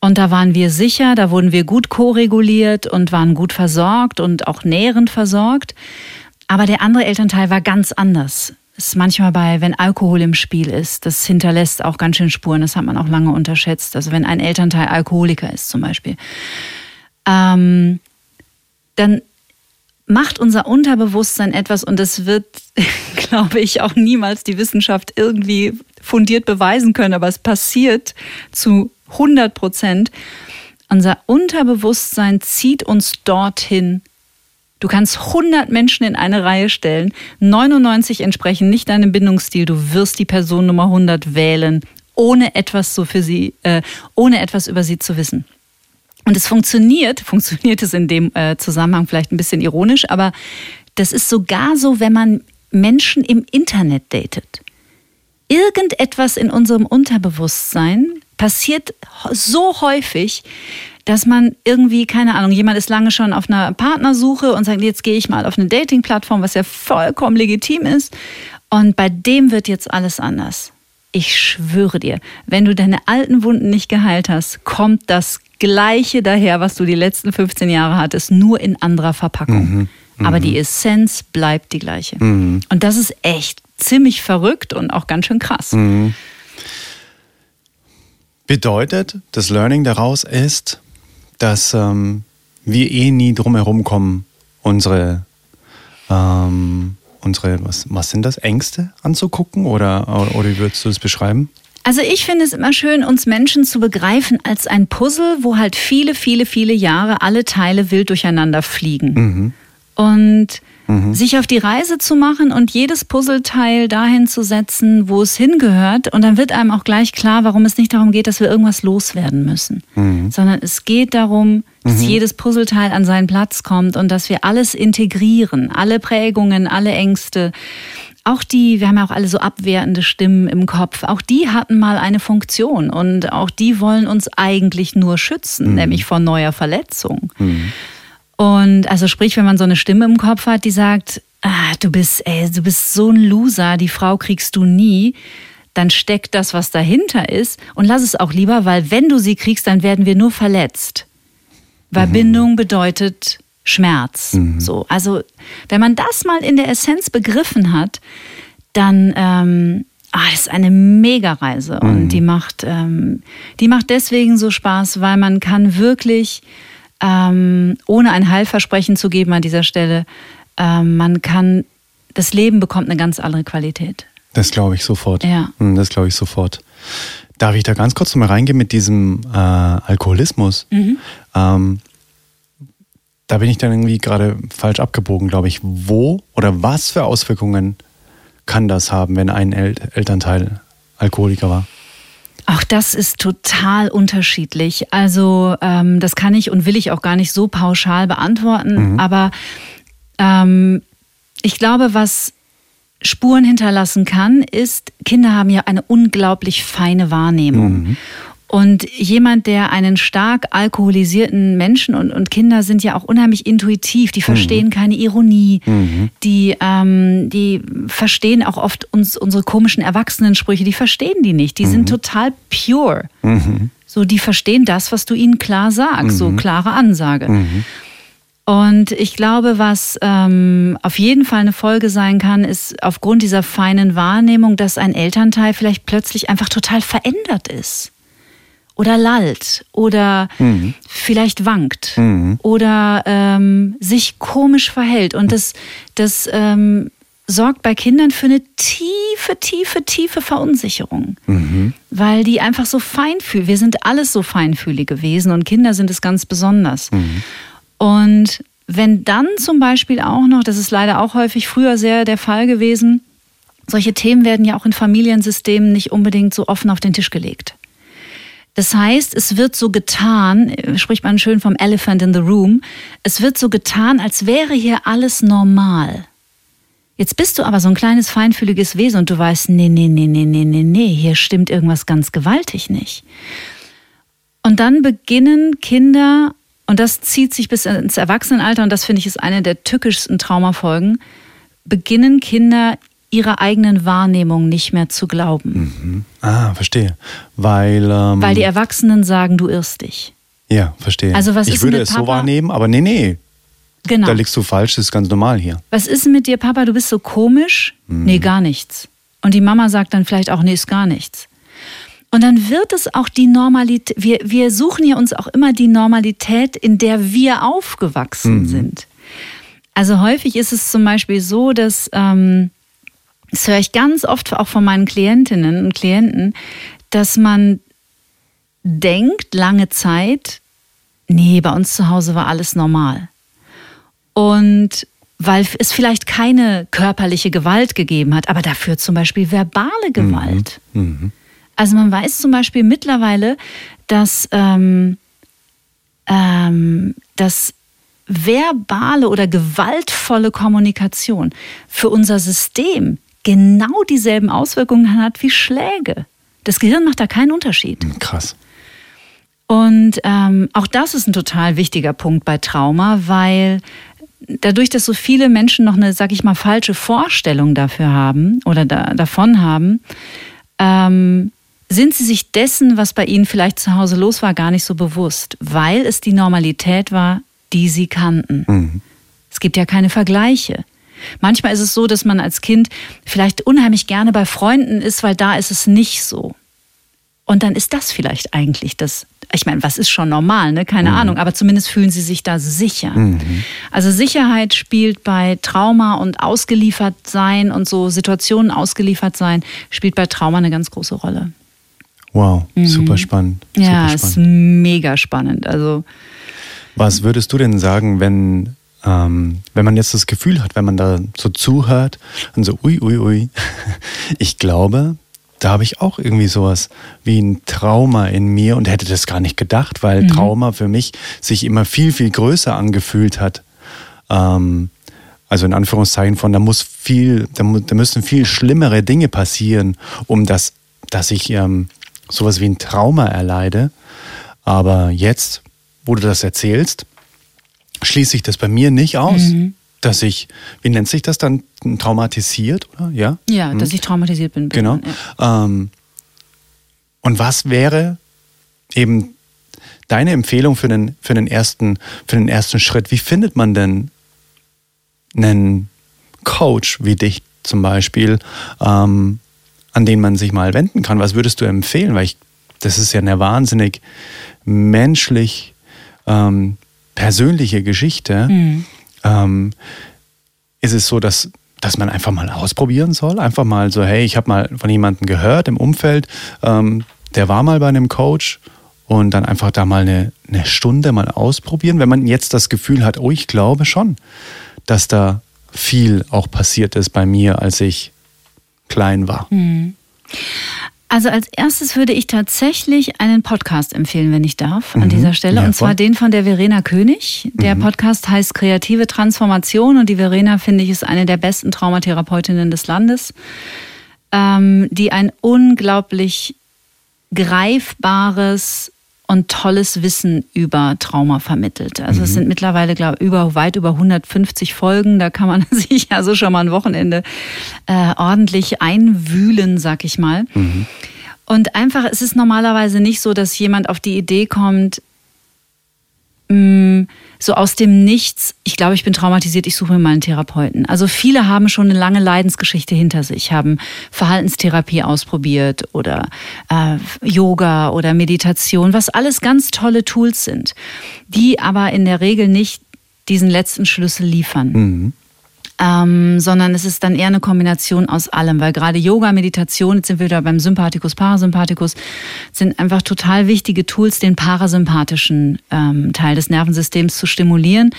Speaker 2: und da waren wir sicher, da wurden wir gut koreguliert und waren gut versorgt und auch nährend versorgt. Aber der andere Elternteil war ganz anders ist manchmal bei, wenn Alkohol im Spiel ist, das hinterlässt auch ganz schön Spuren. Das hat man auch lange unterschätzt. Also wenn ein Elternteil Alkoholiker ist zum Beispiel, ähm, dann macht unser Unterbewusstsein etwas und das wird, glaube ich, auch niemals die Wissenschaft irgendwie fundiert beweisen können, aber es passiert zu 100 Prozent. Unser Unterbewusstsein zieht uns dorthin, Du kannst 100 Menschen in eine Reihe stellen, 99 entsprechen nicht deinem Bindungsstil, du wirst die Person Nummer 100 wählen, ohne etwas so für sie, äh, ohne etwas über sie zu wissen. Und es funktioniert, funktioniert es in dem äh, Zusammenhang vielleicht ein bisschen ironisch, aber das ist sogar so, wenn man Menschen im Internet datet. Irgendetwas in unserem Unterbewusstsein passiert so häufig, dass man irgendwie, keine Ahnung, jemand ist lange schon auf einer Partnersuche und sagt, jetzt gehe ich mal auf eine Dating-Plattform, was ja vollkommen legitim ist. Und bei dem wird jetzt alles anders. Ich schwöre dir, wenn du deine alten Wunden nicht geheilt hast, kommt das Gleiche daher, was du die letzten 15 Jahre hattest, nur in anderer Verpackung. Mhm, Aber die mhm. Essenz bleibt die gleiche. Mhm. Und das ist echt ziemlich verrückt und auch ganz schön krass. Mhm.
Speaker 1: Bedeutet, das Learning daraus ist, dass ähm, wir eh nie drum herum kommen, unsere, ähm, unsere was, was sind das, Ängste anzugucken oder, oder wie würdest du es beschreiben?
Speaker 2: Also ich finde es immer schön, uns Menschen zu begreifen als ein Puzzle, wo halt viele, viele, viele Jahre alle Teile wild durcheinander fliegen. Mhm. Und Mhm. Sich auf die Reise zu machen und jedes Puzzleteil dahin zu setzen, wo es hingehört. Und dann wird einem auch gleich klar, warum es nicht darum geht, dass wir irgendwas loswerden müssen, mhm. sondern es geht darum, dass mhm. jedes Puzzleteil an seinen Platz kommt und dass wir alles integrieren, alle Prägungen, alle Ängste. Auch die, wir haben ja auch alle so abwertende Stimmen im Kopf, auch die hatten mal eine Funktion und auch die wollen uns eigentlich nur schützen, mhm. nämlich vor neuer Verletzung. Mhm. Und also sprich, wenn man so eine Stimme im Kopf hat, die sagt, ah, du bist, ey, du bist so ein Loser, die Frau kriegst du nie, dann steckt das, was dahinter ist und lass es auch lieber, weil wenn du sie kriegst, dann werden wir nur verletzt. Weil mhm. Bindung bedeutet Schmerz. Mhm. So, also wenn man das mal in der Essenz begriffen hat, dann ähm, ah, das ist eine Mega-Reise mhm. und die macht, ähm, die macht deswegen so Spaß, weil man kann wirklich ähm, ohne ein Heilversprechen zu geben an dieser Stelle, ähm, man kann, das Leben bekommt eine ganz andere Qualität.
Speaker 1: Das glaube ich sofort.
Speaker 2: Ja.
Speaker 1: Hm, das glaube ich sofort. Darf ich da ganz kurz mal reingehen mit diesem äh, Alkoholismus? Mhm. Ähm, da bin ich dann irgendwie gerade falsch abgebogen, glaube ich. Wo oder was für Auswirkungen kann das haben, wenn ein El Elternteil Alkoholiker war?
Speaker 2: Auch das ist total unterschiedlich. Also ähm, das kann ich und will ich auch gar nicht so pauschal beantworten. Mhm. Aber ähm, ich glaube, was Spuren hinterlassen kann, ist, Kinder haben ja eine unglaublich feine Wahrnehmung. Mhm. Und jemand, der einen stark alkoholisierten Menschen und, und Kinder sind ja auch unheimlich intuitiv, die verstehen mhm. keine Ironie, mhm. die, ähm, die verstehen auch oft uns, unsere komischen Erwachsenensprüche, die verstehen die nicht. Die mhm. sind total pure. Mhm. So, die verstehen das, was du ihnen klar sagst, so mhm. klare Ansage. Mhm. Und ich glaube, was ähm, auf jeden Fall eine Folge sein kann, ist aufgrund dieser feinen Wahrnehmung, dass ein Elternteil vielleicht plötzlich einfach total verändert ist oder lallt oder mhm. vielleicht wankt mhm. oder ähm, sich komisch verhält. Und das, das ähm, sorgt bei Kindern für eine tiefe, tiefe, tiefe Verunsicherung, mhm. weil die einfach so feinfühlig, wir sind alles so feinfühlige Wesen und Kinder sind es ganz besonders. Mhm. Und wenn dann zum Beispiel auch noch, das ist leider auch häufig früher sehr der Fall gewesen, solche Themen werden ja auch in Familiensystemen nicht unbedingt so offen auf den Tisch gelegt. Das heißt, es wird so getan, spricht man schön vom Elephant in the Room, es wird so getan, als wäre hier alles normal. Jetzt bist du aber so ein kleines feinfühliges Wesen und du weißt, nee, nee, nee, nee, nee, nee, nee, hier stimmt irgendwas ganz gewaltig nicht. Und dann beginnen Kinder, und das zieht sich bis ins Erwachsenenalter, und das finde ich ist eine der tückischsten Traumafolgen, beginnen Kinder ihrer eigenen Wahrnehmung nicht mehr zu glauben.
Speaker 1: Mhm. Ah, verstehe. Weil, ähm,
Speaker 2: Weil die Erwachsenen sagen, du irrst dich.
Speaker 1: Ja, verstehe.
Speaker 2: Also was
Speaker 1: ich
Speaker 2: ist
Speaker 1: würde
Speaker 2: mit
Speaker 1: es so wahrnehmen, aber nee, nee.
Speaker 2: Genau.
Speaker 1: Da liegst du falsch, das ist ganz normal hier.
Speaker 2: Was ist mit dir, Papa? Du bist so komisch? Mhm. Nee, gar nichts. Und die Mama sagt dann vielleicht auch, nee, ist gar nichts. Und dann wird es auch die Normalität, wir, wir suchen ja uns auch immer die Normalität, in der wir aufgewachsen mhm. sind. Also häufig ist es zum Beispiel so, dass ähm, das höre ich ganz oft auch von meinen Klientinnen und Klienten, dass man denkt lange Zeit, nee, bei uns zu Hause war alles normal. Und weil es vielleicht keine körperliche Gewalt gegeben hat, aber dafür zum Beispiel verbale mhm. Gewalt. Mhm. Also man weiß zum Beispiel mittlerweile, dass, ähm, ähm, dass verbale oder gewaltvolle Kommunikation für unser System genau dieselben Auswirkungen hat wie Schläge. Das Gehirn macht da keinen Unterschied.
Speaker 1: Hm, krass.
Speaker 2: Und ähm, auch das ist ein total wichtiger Punkt bei Trauma, weil dadurch, dass so viele Menschen noch eine, sag ich mal, falsche Vorstellung dafür haben oder da, davon haben, ähm, sind sie sich dessen, was bei ihnen vielleicht zu Hause los war, gar nicht so bewusst, weil es die Normalität war, die sie kannten. Mhm. Es gibt ja keine Vergleiche. Manchmal ist es so, dass man als Kind vielleicht unheimlich gerne bei Freunden ist, weil da ist es nicht so. Und dann ist das vielleicht eigentlich das. Ich meine, was ist schon normal, ne? Keine mhm. Ahnung, aber zumindest fühlen sie sich da sicher. Mhm. Also Sicherheit spielt bei Trauma und ausgeliefert sein und so Situationen ausgeliefert sein, spielt bei Trauma eine ganz große Rolle.
Speaker 1: Wow, mhm. super spannend.
Speaker 2: Super ja, spannend. ist mega spannend. Also
Speaker 1: was würdest du denn sagen, wenn ähm, wenn man jetzt das Gefühl hat, wenn man da so zuhört und so, ui, ui, ui, ich glaube, da habe ich auch irgendwie sowas wie ein Trauma in mir und hätte das gar nicht gedacht, weil mhm. Trauma für mich sich immer viel, viel größer angefühlt hat. Ähm, also in Anführungszeichen von, da muss viel, da, da müssen viel schlimmere Dinge passieren, um das, dass ich ähm, sowas wie ein Trauma erleide. Aber jetzt, wo du das erzählst, schließe ich das bei mir nicht aus. Mhm. Dass ich, wie nennt sich das dann, traumatisiert, oder? Ja,
Speaker 2: ja mhm. dass ich traumatisiert bin.
Speaker 1: Genau. Ja. Ähm, und was wäre eben deine Empfehlung für den, für, den ersten, für den ersten Schritt? Wie findet man denn einen Coach wie dich zum Beispiel, ähm, an den man sich mal wenden kann? Was würdest du empfehlen? Weil ich, das ist ja eine wahnsinnig menschlich ähm, persönliche Geschichte, mhm. ähm, ist es so, dass, dass man einfach mal ausprobieren soll. Einfach mal so, hey, ich habe mal von jemandem gehört im Umfeld, ähm, der war mal bei einem Coach und dann einfach da mal eine, eine Stunde mal ausprobieren. Wenn man jetzt das Gefühl hat, oh, ich glaube schon, dass da viel auch passiert ist bei mir, als ich klein war. Mhm.
Speaker 2: Also als erstes würde ich tatsächlich einen Podcast empfehlen, wenn ich darf, an mhm. dieser Stelle. Ja, und zwar den von der Verena König. Der mhm. Podcast heißt Kreative Transformation und die Verena, finde ich, ist eine der besten Traumatherapeutinnen des Landes, ähm, die ein unglaublich greifbares und tolles Wissen über Trauma vermittelt. Also mhm. es sind mittlerweile, glaube ich, über, weit über 150 Folgen. Da kann man sich also schon mal ein Wochenende äh, ordentlich einwühlen, sag ich mal. Mhm. Und einfach, es ist normalerweise nicht so, dass jemand auf die Idee kommt, mm, so aus dem Nichts, ich glaube, ich bin traumatisiert, ich suche mir mal einen Therapeuten. Also viele haben schon eine lange Leidensgeschichte hinter sich, haben Verhaltenstherapie ausprobiert oder äh, Yoga oder Meditation, was alles ganz tolle Tools sind, die aber in der Regel nicht diesen letzten Schlüssel liefern. Mhm ähm, sondern es ist dann eher eine Kombination aus allem, weil gerade Yoga, Meditation, jetzt sind wir wieder beim Sympathikus, Parasympathikus, sind einfach total wichtige Tools, den parasympathischen ähm, Teil des Nervensystems zu stimulieren.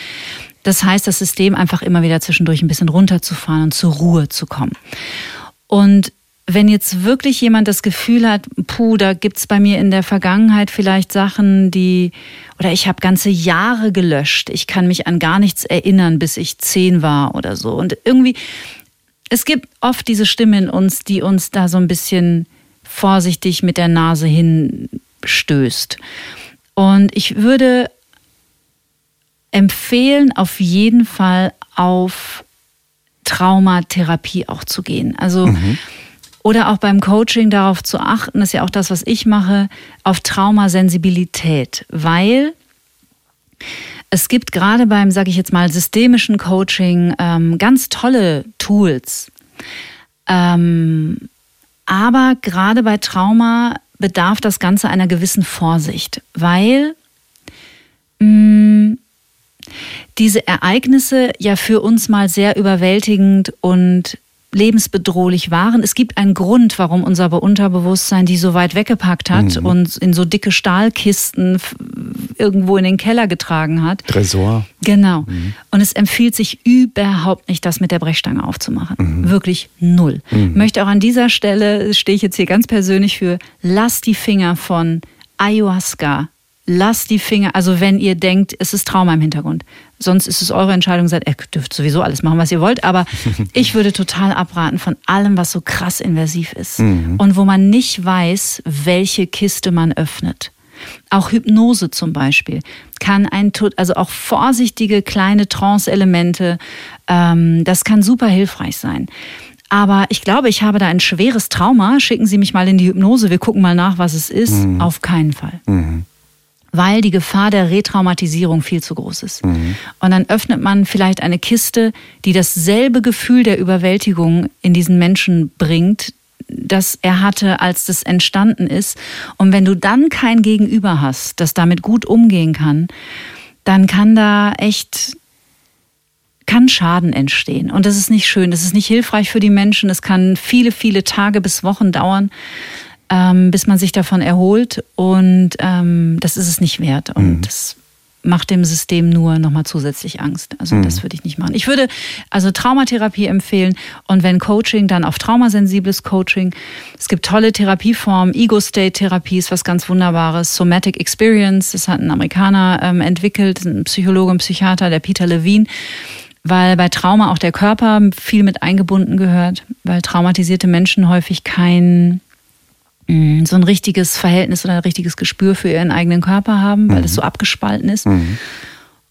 Speaker 2: Das heißt, das System einfach immer wieder zwischendurch ein bisschen runterzufahren und zur Ruhe zu kommen. Und wenn jetzt wirklich jemand das Gefühl hat, puh, da gibt's bei mir in der Vergangenheit vielleicht Sachen, die, oder ich habe ganze Jahre gelöscht, ich kann mich an gar nichts erinnern, bis ich zehn war oder so. Und irgendwie, es gibt oft diese Stimme in uns, die uns da so ein bisschen vorsichtig mit der Nase hinstößt. Und ich würde empfehlen, auf jeden Fall auf Traumatherapie auch zu gehen. Also mhm oder auch beim Coaching darauf zu achten, ist ja auch das, was ich mache, auf Traumasensibilität, weil es gibt gerade beim, sage ich jetzt mal, systemischen Coaching ähm, ganz tolle Tools. Ähm, aber gerade bei Trauma bedarf das Ganze einer gewissen Vorsicht, weil mh, mm, diese Ereignisse ja für uns mal sehr überwältigend und lebensbedrohlich waren. Es gibt einen Grund, warum unser Unterbewusstsein die so weit weggepackt hat mhm. und in so dicke Stahlkisten irgendwo in den Keller getragen hat.
Speaker 1: Tresor.
Speaker 2: Genau. Mhm. Und es empfiehlt sich überhaupt nicht, das mit der Brechstange aufzumachen. Mhm. Wirklich null. Mhm. Möchte auch an dieser Stelle, stehe ich jetzt hier ganz persönlich für, lass die Finger von Ayahuasca, lasst die Finger, also wenn ihr denkt, es ist Trauma im Hintergrund. Sonst ist es eure Entscheidung, seid, ihr dürft sowieso alles machen, was ihr wollt, aber ich würde total abraten von allem, was so krass invasiv ist mhm. und wo man nicht weiß, welche Kiste man öffnet. Auch Hypnose zum Beispiel kann ein, also auch vorsichtige kleine Trance-Elemente, ähm, das kann super hilfreich sein. Aber ich glaube, ich habe da ein schweres Trauma. Schicken Sie mich mal in die Hypnose, wir gucken mal nach, was es ist. Mhm. Auf keinen Fall. Mhm weil die Gefahr der Retraumatisierung viel zu groß ist. Mhm. Und dann öffnet man vielleicht eine Kiste, die dasselbe Gefühl der Überwältigung in diesen Menschen bringt, das er hatte, als das entstanden ist. Und wenn du dann kein Gegenüber hast, das damit gut umgehen kann, dann kann da echt kann Schaden entstehen. Und das ist nicht schön, das ist nicht hilfreich für die Menschen. Es kann viele, viele Tage bis Wochen dauern ähm, bis man sich davon erholt. Und ähm, das ist es nicht wert. Und mhm. das macht dem System nur nochmal zusätzlich Angst. Also mhm. das würde ich nicht machen. Ich würde also Traumatherapie empfehlen und wenn Coaching, dann auf traumasensibles Coaching. Es gibt tolle Therapieformen, Ego-State-Therapie ist was ganz Wunderbares, Somatic Experience, das hat ein Amerikaner ähm, entwickelt, ein Psychologe und Psychiater, der Peter Levine weil bei Trauma auch der Körper viel mit eingebunden gehört, weil traumatisierte Menschen häufig kein so ein richtiges Verhältnis oder ein richtiges Gespür für ihren eigenen Körper haben, weil mhm. es so abgespalten ist. Mhm.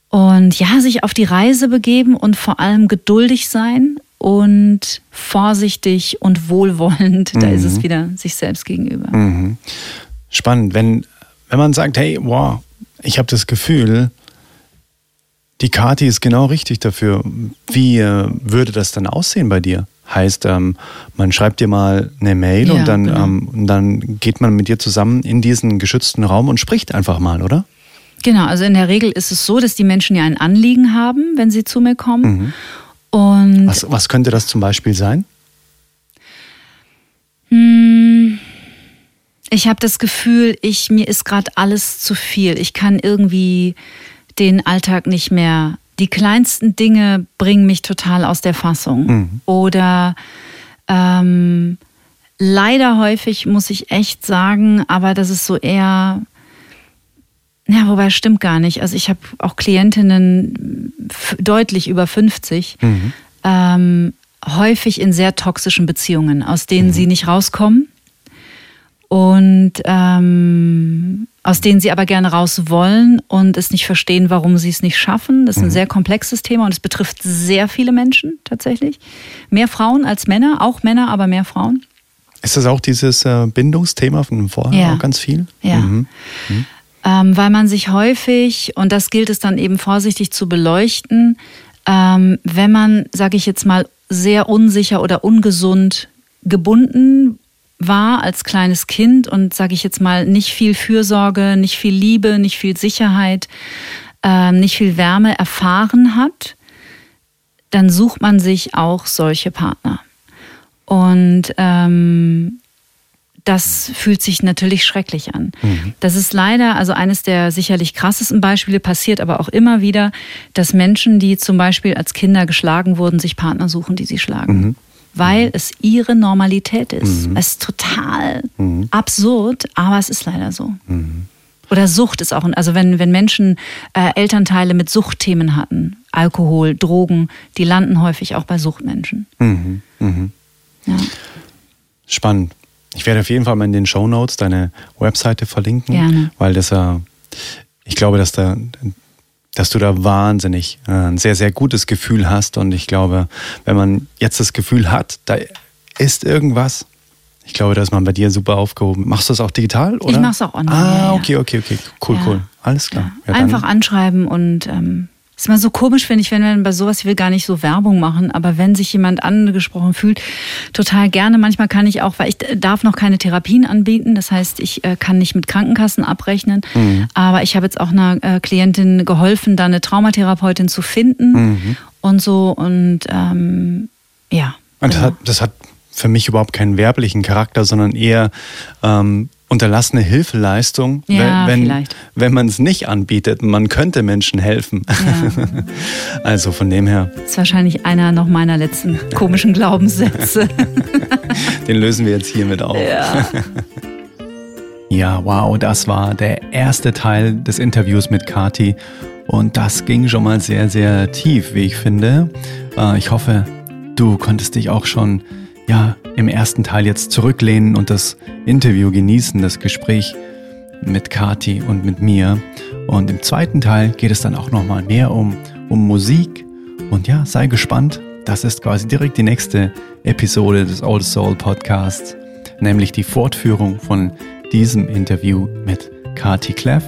Speaker 2: Und ja, sich auf die Reise begeben und vor allem geduldig sein und vorsichtig und wohlwollend. Mhm. Da ist es mhm. wieder sich selbst gegenüber. Mhm.
Speaker 1: Spannend, wenn, wenn man sagt, hey, wow, ich habe das Gefühl, die Kati ist genau richtig dafür. Wie äh, würde das dann aussehen bei dir? Heißt, ähm, man schreibt dir mal eine Mail ja, und dann, genau. ähm, dann geht man mit dir zusammen in diesen geschützten Raum und spricht einfach mal, oder?
Speaker 2: Genau, also in der Regel ist es so, dass die Menschen ja ein Anliegen haben, wenn sie zu mir kommen. Mhm. Und
Speaker 1: was, was könnte das zum Beispiel sein?
Speaker 2: Hm, ich habe das Gefühl, ich, mir ist gerade alles zu viel. Ich kann irgendwie den Alltag nicht mehr. Die kleinsten Dinge bringen mich total aus der Fassung. Mhm. Oder ähm, leider häufig, muss ich echt sagen, aber das ist so eher, ja, wobei stimmt gar nicht. Also ich habe auch Klientinnen deutlich über 50, mhm. ähm, häufig in sehr toxischen Beziehungen, aus denen mhm. sie nicht rauskommen und ähm, aus denen sie aber gerne raus wollen und es nicht verstehen, warum sie es nicht schaffen. Das ist ein mhm. sehr komplexes Thema und es betrifft sehr viele Menschen tatsächlich. Mehr Frauen als Männer, auch Männer, aber mehr Frauen.
Speaker 1: Ist das auch dieses äh, Bindungsthema von vorher ja. auch ganz viel?
Speaker 2: Ja. Mhm. Mhm. Ähm, weil man sich häufig, und das gilt es dann eben vorsichtig zu beleuchten, ähm, wenn man, sage ich jetzt mal, sehr unsicher oder ungesund gebunden war als kleines Kind und sage ich jetzt mal nicht viel Fürsorge, nicht viel Liebe, nicht viel Sicherheit, äh, nicht viel Wärme erfahren hat, dann sucht man sich auch solche Partner. Und ähm, das fühlt sich natürlich schrecklich an. Mhm. Das ist leider, also eines der sicherlich krassesten Beispiele, passiert aber auch immer wieder, dass Menschen, die zum Beispiel als Kinder geschlagen wurden, sich Partner suchen, die sie schlagen. Mhm weil mhm. es ihre Normalität ist. Mhm. Es ist total mhm. absurd, aber es ist leider so. Mhm. Oder Sucht ist auch, also wenn, wenn Menschen äh, Elternteile mit Suchtthemen hatten, Alkohol, Drogen, die landen häufig auch bei Suchtmenschen. Mhm.
Speaker 1: Mhm. Ja. Spannend. Ich werde auf jeden Fall mal in den Show Notes deine Webseite verlinken, Gerne. weil das ja, ich glaube, dass da dass du da wahnsinnig äh, ein sehr, sehr gutes Gefühl hast. Und ich glaube, wenn man jetzt das Gefühl hat, da ist irgendwas, ich glaube, da ist man bei dir super aufgehoben. Machst du das auch digital? Oder?
Speaker 2: Ich mach's auch online.
Speaker 1: Ah, okay, okay, okay. Cool, ja. cool. Alles klar.
Speaker 2: Einfach anschreiben und ähm, ist immer so komisch, finde ich, wenn man bei sowas, ich will gar nicht so Werbung machen, aber wenn sich jemand angesprochen fühlt, total gerne. Manchmal kann ich auch, weil ich darf noch keine Therapien anbieten, das heißt, ich äh, kann nicht mit Krankenkassen abrechnen, mhm. aber ich habe jetzt auch einer äh, Klientin geholfen, da eine Traumatherapeutin zu finden mhm. und so und ähm, ja.
Speaker 1: Und das, genau. hat, das hat für mich überhaupt keinen werblichen Charakter, sondern eher ähm, unterlassene Hilfeleistung,
Speaker 2: ja,
Speaker 1: wenn, wenn, wenn man es nicht anbietet. Man könnte Menschen helfen. Ja. also von dem her.
Speaker 2: Das ist wahrscheinlich einer noch meiner letzten komischen Glaubenssätze.
Speaker 1: Den lösen wir jetzt hiermit auf.
Speaker 2: Ja.
Speaker 1: ja, wow, das war der erste Teil des Interviews mit Kati. Und das ging schon mal sehr, sehr tief, wie ich finde. Äh, ich hoffe, du konntest dich auch schon ja, im ersten Teil jetzt zurücklehnen und das Interview genießen, das Gespräch mit Kati und mit mir. Und im zweiten Teil geht es dann auch nochmal mehr um, um Musik. Und ja, sei gespannt. Das ist quasi direkt die nächste Episode des Old Soul Podcasts, nämlich die Fortführung von diesem Interview mit Kati Cleff.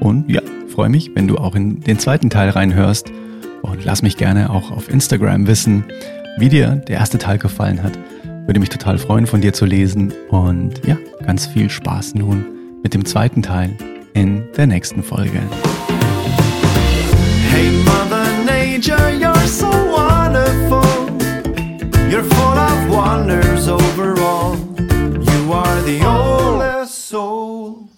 Speaker 1: Und ja, freue mich, wenn du auch in den zweiten Teil reinhörst. Und lass mich gerne auch auf Instagram wissen, wie dir der erste Teil gefallen hat. Würde mich total freuen, von dir zu lesen. Und ja, ganz viel Spaß nun mit dem zweiten Teil in der nächsten Folge. Hey Mother Nature, you're so wonderful. You're full of wonders overall. You are the oldest soul.